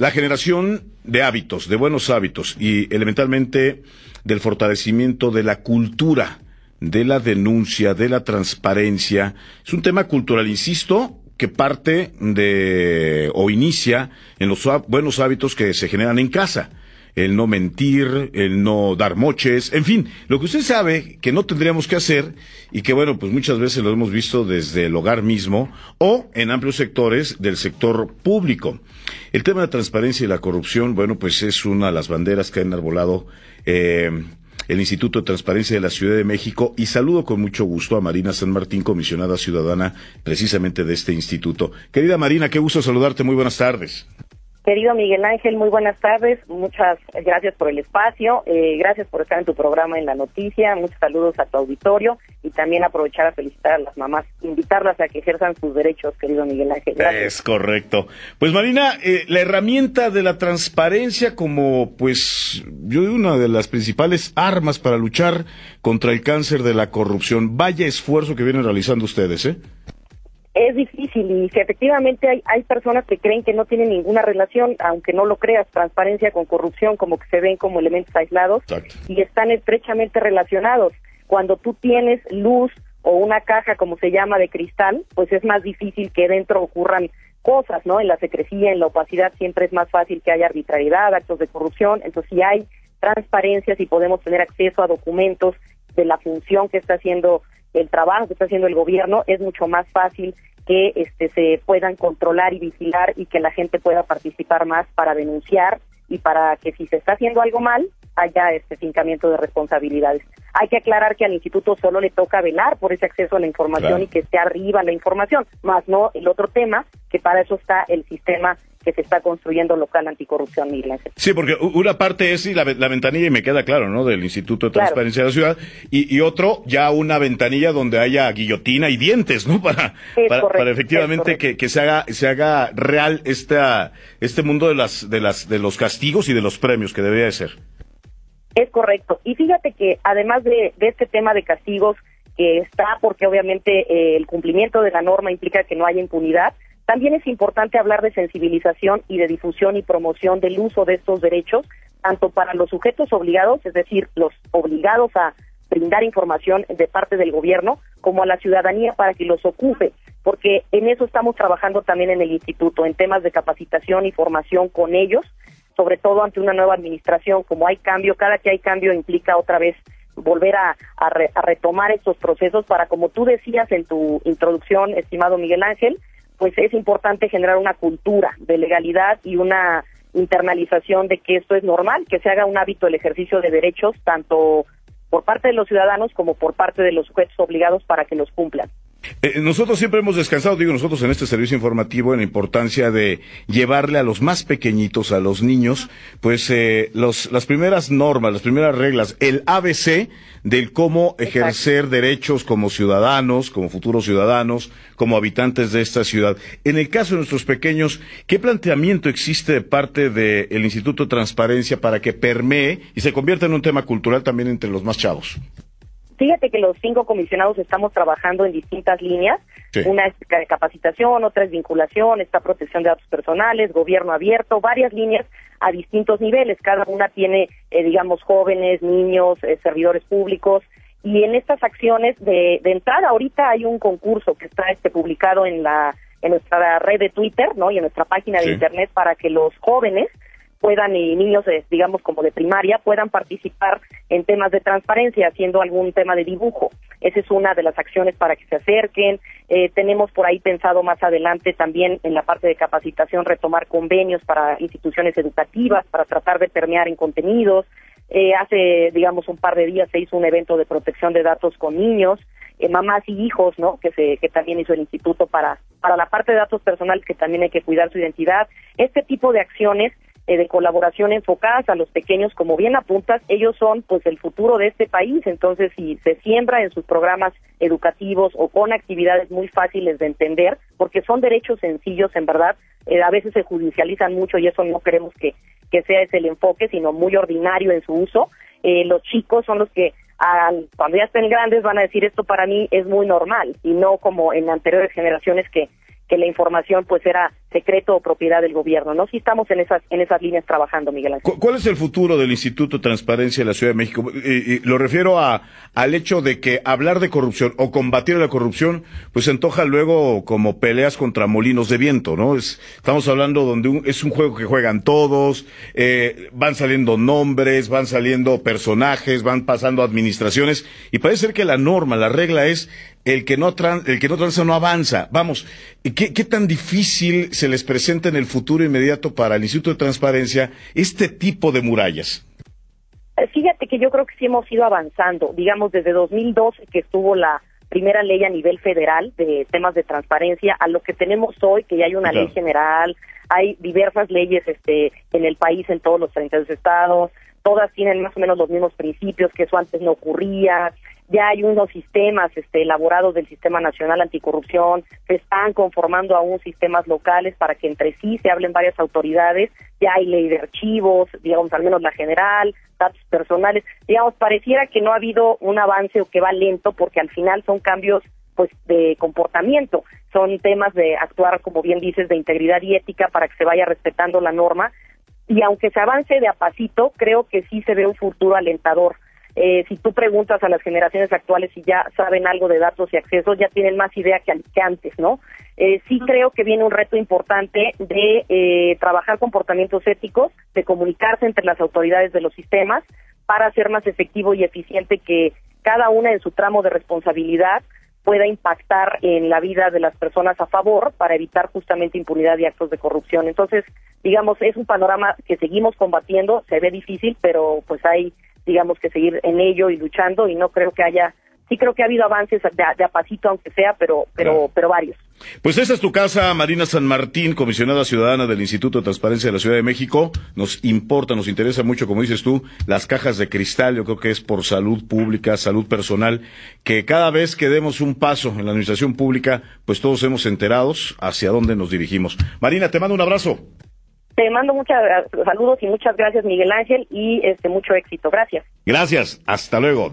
la generación de hábitos, de buenos hábitos y elementalmente del fortalecimiento de la cultura, de la denuncia, de la transparencia. Es un tema cultural, insisto, que parte de o inicia en los buenos hábitos que se generan en casa el no mentir, el no dar moches, en fin, lo que usted sabe que no tendríamos que hacer y que bueno, pues muchas veces lo hemos visto desde el hogar mismo o en amplios sectores del sector público. El tema de la transparencia y la corrupción, bueno, pues es una de las banderas que ha enarbolado eh, el Instituto de Transparencia de la Ciudad de México y saludo con mucho gusto a Marina San Martín, comisionada ciudadana precisamente de este instituto. Querida Marina, qué gusto saludarte, muy buenas tardes. Querido Miguel Ángel, muy buenas tardes. Muchas gracias por el espacio. Eh, gracias por estar en tu programa en la noticia. Muchos saludos a tu auditorio y también aprovechar a felicitar a las mamás, invitarlas a que ejerzan sus derechos, querido Miguel Ángel. Es correcto. Pues Marina, eh, la herramienta de la transparencia como, pues, yo digo una de las principales armas para luchar contra el cáncer de la corrupción. Vaya esfuerzo que vienen realizando ustedes, ¿eh? Es difícil y que efectivamente hay, hay personas que creen que no tienen ninguna relación, aunque no lo creas, transparencia con corrupción, como que se ven como elementos aislados y están estrechamente relacionados. Cuando tú tienes luz o una caja, como se llama, de cristal, pues es más difícil que dentro ocurran cosas, ¿no? En la secrecía, en la opacidad, siempre es más fácil que haya arbitrariedad, actos de corrupción. Entonces, si hay transparencia, si podemos tener acceso a documentos de la función que está haciendo el trabajo que está haciendo el gobierno, es mucho más fácil que este, se puedan controlar y vigilar y que la gente pueda participar más para denunciar y para que si se está haciendo algo mal, haya este fincamiento de responsabilidades. Hay que aclarar que al instituto solo le toca velar por ese acceso a la información y que esté arriba la información, más no el otro tema, que para eso está el sistema que se está construyendo local anticorrupción, Miguel Sí, porque una parte es la, ventanilla, y me queda claro, ¿no? Del Instituto de Transparencia de la Ciudad, y, otro, ya una ventanilla donde haya guillotina y dientes, ¿no? Para, para, efectivamente que, que, se haga, se haga real esta, este mundo de las, de las, de los castigos y de los premios que debería de ser. Es correcto. Y fíjate que además de, de este tema de castigos, que está porque obviamente eh, el cumplimiento de la norma implica que no haya impunidad, también es importante hablar de sensibilización y de difusión y promoción del uso de estos derechos, tanto para los sujetos obligados, es decir, los obligados a brindar información de parte del gobierno, como a la ciudadanía para que los ocupe, porque en eso estamos trabajando también en el instituto, en temas de capacitación y formación con ellos, sobre todo ante una nueva administración, como hay cambio, cada que hay cambio implica otra vez volver a, a retomar estos procesos para, como tú decías en tu introducción, estimado Miguel Ángel, pues es importante generar una cultura de legalidad y una internalización de que esto es normal, que se haga un hábito el ejercicio de derechos tanto por parte de los ciudadanos como por parte de los sujetos obligados para que los cumplan. Eh, nosotros siempre hemos descansado, digo nosotros en este servicio informativo, en la importancia de llevarle a los más pequeñitos, a los niños, pues eh, los, las primeras normas, las primeras reglas, el ABC del cómo ejercer derechos como ciudadanos, como futuros ciudadanos, como habitantes de esta ciudad. En el caso de nuestros pequeños, ¿qué planteamiento existe de parte del Instituto de Transparencia para que permee y se convierta en un tema cultural también entre los más chavos? Fíjate que los cinco comisionados estamos trabajando en distintas líneas. Una es capacitación, otra es vinculación, está protección de datos personales, gobierno abierto, varias líneas a distintos niveles. Cada una tiene, eh, digamos, jóvenes, niños, eh, servidores públicos. Y en estas acciones de, de entrada, ahorita hay un concurso que está este, publicado en la en nuestra red de Twitter, ¿no? Y en nuestra página de internet para que los jóvenes puedan y niños, digamos, como de primaria, puedan participar en temas de transparencia, haciendo algún tema de dibujo. Esa es una de las acciones para que se acerquen. Eh, tenemos por ahí pensado más adelante también en la parte de capacitación retomar convenios para instituciones educativas, para tratar de permear en contenidos. Eh, hace, digamos, un par de días se hizo un evento de protección de datos con niños, eh, mamás y hijos, ¿no? Que, se, que también hizo el instituto para, para la parte de datos personales, que también hay que cuidar su identidad. Este tipo de acciones eh, de colaboración enfocadas a los pequeños, como bien apuntas, ellos son pues el futuro de este país, entonces si se siembra en sus programas educativos o con actividades muy fáciles de entender, porque son derechos sencillos en verdad, eh, a veces se judicializan mucho y eso no queremos que, que sea ese el enfoque, sino muy ordinario en su uso. Eh, los chicos son los que cuando ya estén grandes van a decir esto para mí es muy normal y no como en anteriores generaciones que que la información pues era secreto o propiedad del gobierno, ¿no? Sí estamos en esas, en esas líneas trabajando, Miguel Ángel. ¿Cuál es el futuro del Instituto de Transparencia de la Ciudad de México? Lo refiero a, al hecho de que hablar de corrupción o combatir la corrupción, pues antoja luego como peleas contra molinos de viento, ¿no? Es, estamos hablando donde es un juego que juegan todos, eh, van saliendo nombres, van saliendo personajes, van pasando administraciones, y parece ser que la norma, la regla es el que no, el que no transa no avanza. Vamos, ¿qué, ¿qué tan difícil se les presenta en el futuro inmediato para el Instituto de Transparencia este tipo de murallas? Eh, fíjate que yo creo que sí hemos ido avanzando. Digamos, desde 2012 que estuvo la primera ley a nivel federal de temas de transparencia a lo que tenemos hoy, que ya hay una ley general, hay diversas leyes este, en el país, en todos los 32 estados, todas tienen más o menos los mismos principios, que eso antes no ocurría, ya hay unos sistemas este, elaborados del Sistema Nacional Anticorrupción, se están conformando aún sistemas locales para que entre sí se hablen varias autoridades, ya hay ley de archivos, digamos al menos la general, datos personales, digamos, pareciera que no ha habido un avance o que va lento porque al final son cambios pues de comportamiento, son temas de actuar, como bien dices, de integridad y ética para que se vaya respetando la norma. Y aunque se avance de a pasito, creo que sí se ve un futuro alentador eh, si tú preguntas a las generaciones actuales si ya saben algo de datos y accesos, ya tienen más idea que, antes, ¿no? Eh, sí creo que viene un reto importante de eh, trabajar comportamientos éticos, de comunicarse entre las autoridades de los sistemas para hacer más efectivo y eficiente que cada una en su tramo de responsabilidad pueda impactar en la vida de las personas a favor para evitar justamente impunidad y actos de corrupción. Entonces, digamos, es un panorama que seguimos combatiendo, se ve difícil, pero pues hay digamos que seguir en ello y luchando y no creo que haya sí creo que ha habido avances de, de a pasito aunque sea pero pero pero varios pues esa es tu casa, Marina San Martín, comisionada ciudadana del Instituto de Transparencia de la Ciudad de México. Nos importa, nos interesa mucho, como dices tú, las cajas de cristal. Yo creo que es por salud pública, salud personal, que cada vez que demos un paso en la administración pública, pues todos hemos enterados hacia dónde nos dirigimos. Marina, te mando un abrazo. Te mando muchos saludos y muchas gracias, Miguel Ángel, y este mucho éxito. Gracias. Gracias. Hasta luego.